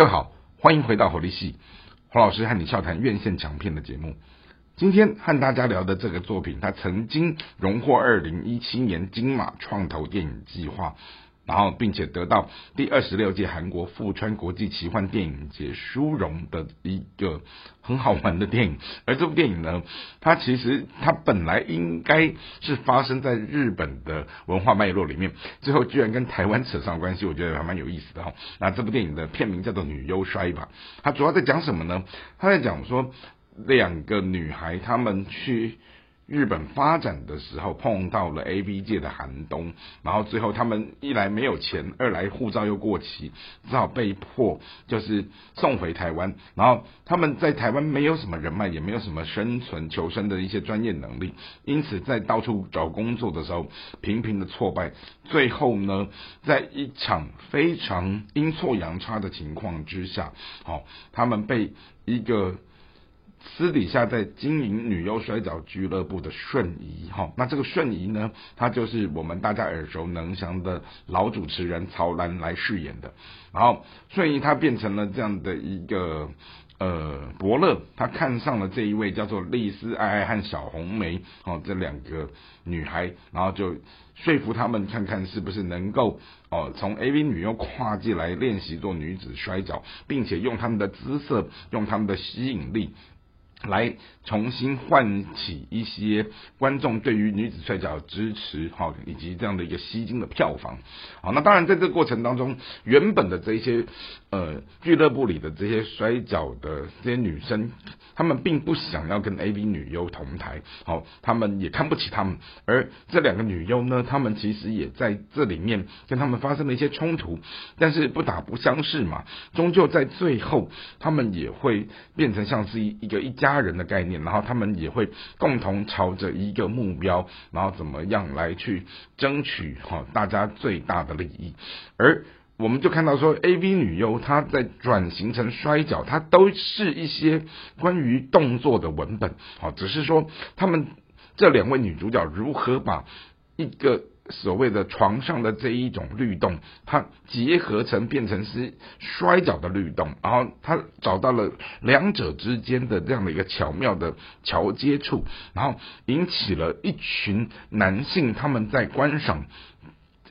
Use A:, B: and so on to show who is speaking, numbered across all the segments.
A: 各位好，欢迎回到火力系，黄老师和你笑谈院线强片的节目。今天和大家聊的这个作品，它曾经荣获二零一七年金马创投电影计划。然后，并且得到第二十六届韩国富川国际奇幻电影节殊荣的一个很好玩的电影。而这部电影呢，它其实它本来应该是发生在日本的文化脉络里面，最后居然跟台湾扯上关系，我觉得还蛮有意思的哈。那这部电影的片名叫做《女优衰》吧，它主要在讲什么呢？它在讲说两个女孩她们去。日本发展的时候碰到了 A B 界的寒冬，然后最后他们一来没有钱，二来护照又过期，只好被迫就是送回台湾。然后他们在台湾没有什么人脉，也没有什么生存求生的一些专业能力，因此在到处找工作的时候频频的挫败。最后呢，在一场非常阴错阳差的情况之下，好，他们被一个。私底下在经营女优摔跤俱乐部的瞬移，哈，那这个瞬移呢，他就是我们大家耳熟能详的老主持人曹兰来饰演的。然后瞬移他变成了这样的一个呃伯乐，他看上了这一位叫做丽丝爱爱和小红梅哦这两个女孩，然后就说服他们看看是不是能够哦从 AV 女优跨界来练习做女子摔跤，并且用他们的姿色，用他们的吸引力。来重新唤起一些观众对于女子摔跤支持，哈，以及这样的一个吸金的票房，好，那当然在这个过程当中，原本的这些呃俱乐部里的这些摔跤的这些女生，她们并不想要跟 A B 女优同台，好，她们也看不起她们，而这两个女优呢，她们其实也在这里面跟她们发生了一些冲突，但是不打不相识嘛，终究在最后，她们也会变成像是一一个一家。他人的概念，然后他们也会共同朝着一个目标，然后怎么样来去争取哈大家最大的利益。而我们就看到说，A V 女优她在转型成摔角，它都是一些关于动作的文本，好，只是说他们这两位女主角如何把一个。所谓的床上的这一种律动，它结合成变成是摔跤的律动，然后他找到了两者之间的这样的一个巧妙的桥接处，然后引起了一群男性他们在观赏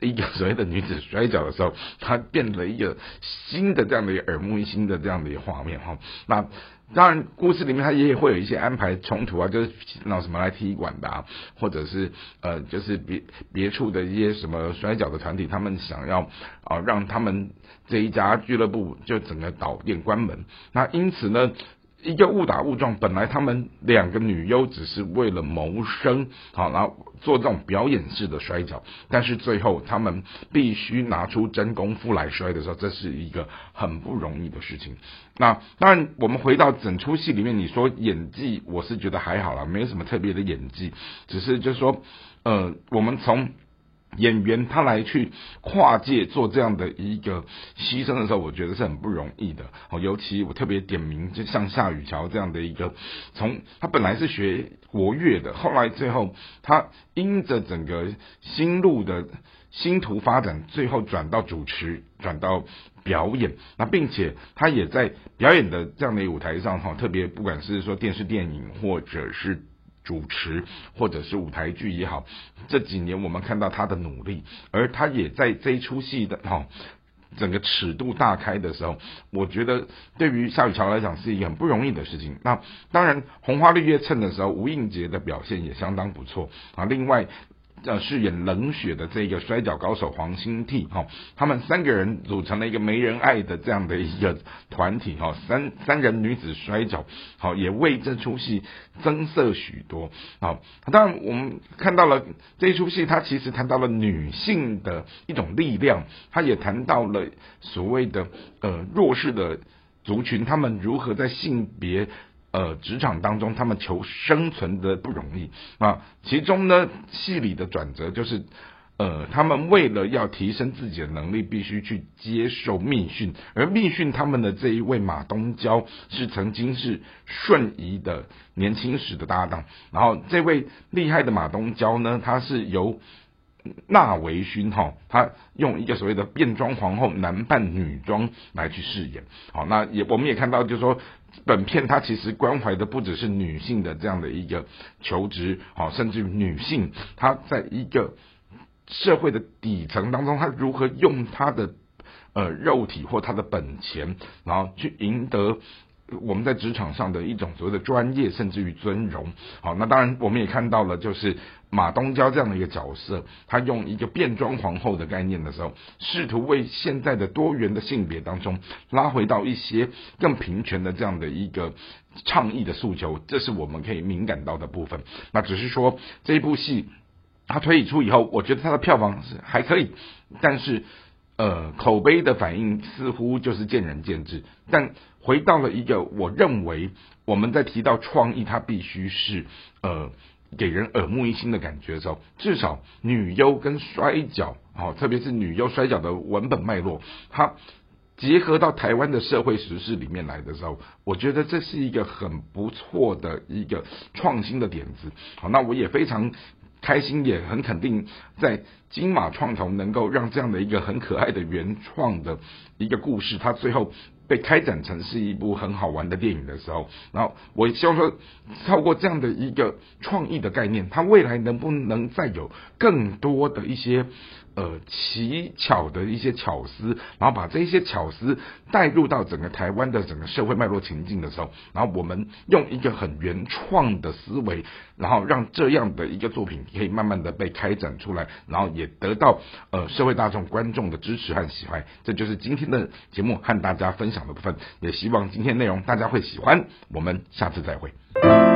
A: 一个所谓的女子摔跤的时候，它变了一个新的这样的一个耳目一新的这样的一个画面哈，那。当然，故事里面它也会有一些安排冲突啊，就是那什么来踢馆的，啊，或者是呃，就是别别处的一些什么摔跤的团体，他们想要啊让他们这一家俱乐部就整个倒店关门。那因此呢。一个误打误撞，本来他们两个女优只是为了谋生，好，然后做这种表演式的摔跤，但是最后他们必须拿出真功夫来摔的时候，这是一个很不容易的事情。那当然，我们回到整出戏里面，你说演技，我是觉得还好啦，没有什么特别的演技，只是就是说，呃，我们从。演员他来去跨界做这样的一个牺牲的时候，我觉得是很不容易的。哦，尤其我特别点名，就像夏雨乔这样的一个，从他本来是学国乐的，后来最后他因着整个心路的星途发展，最后转到主持，转到表演。那并且他也在表演的这样的舞台上，哈，特别不管是说电视、电影或者是。主持或者是舞台剧也好，这几年我们看到他的努力，而他也在这一出戏的哈整个尺度大开的时候，我觉得对于夏雨乔来讲是一个很不容易的事情。那当然红花绿叶衬的时候，吴映洁的表现也相当不错啊。另外。呃，饰演冷血的这个摔跤高手黄兴替哈，他们三个人组成了一个没人爱的这样的一个团体哈，三三人女子摔跤，好也为这出戏增色许多好。当然，我们看到了这出戏，它其实谈到了女性的一种力量，它也谈到了所谓的呃弱势的族群，他们如何在性别。呃，职场当中，他们求生存的不容易啊。其中呢，戏里的转折就是，呃，他们为了要提升自己的能力，必须去接受密训。而密训他们的这一位马东娇，是曾经是瞬移的年轻时的搭档。然后，这位厉害的马东娇呢，他是由纳维勋哈，他用一个所谓的变装皇后男扮女装来去饰演。好，那也我们也看到，就是说本片它其实关怀的不只是女性的这样的一个求职，好，甚至女性她在一个社会的底层当中，她如何用她的呃肉体或她的本钱，然后去赢得。我们在职场上的一种所谓的专业，甚至于尊荣。好，那当然我们也看到了，就是马东娇这样的一个角色，他用一个变装皇后的概念的时候，试图为现在的多元的性别当中拉回到一些更平权的这样的一个倡议的诉求，这是我们可以敏感到的部分。那只是说这一部戏它推出以后，我觉得它的票房是还可以，但是。呃，口碑的反应似乎就是见仁见智。但回到了一个，我认为我们在提到创意，它必须是呃给人耳目一新的感觉的时候，至少女优跟摔跤，哦，特别是女优摔跤的文本脉络，它结合到台湾的社会时事里面来的时候，我觉得这是一个很不错的一个创新的点子。好，那我也非常。开心也很肯定，在金马创投能够让这样的一个很可爱的原创的一个故事，它最后被开展成是一部很好玩的电影的时候，然后我希望说，透过这样的一个创意的概念，它未来能不能再有更多的一些。呃，奇巧的一些巧思，然后把这些巧思带入到整个台湾的整个社会脉络情境的时候，然后我们用一个很原创的思维，然后让这样的一个作品可以慢慢的被开展出来，然后也得到呃社会大众观众的支持和喜欢。这就是今天的节目和大家分享的部分，也希望今天内容大家会喜欢。我们下次再会。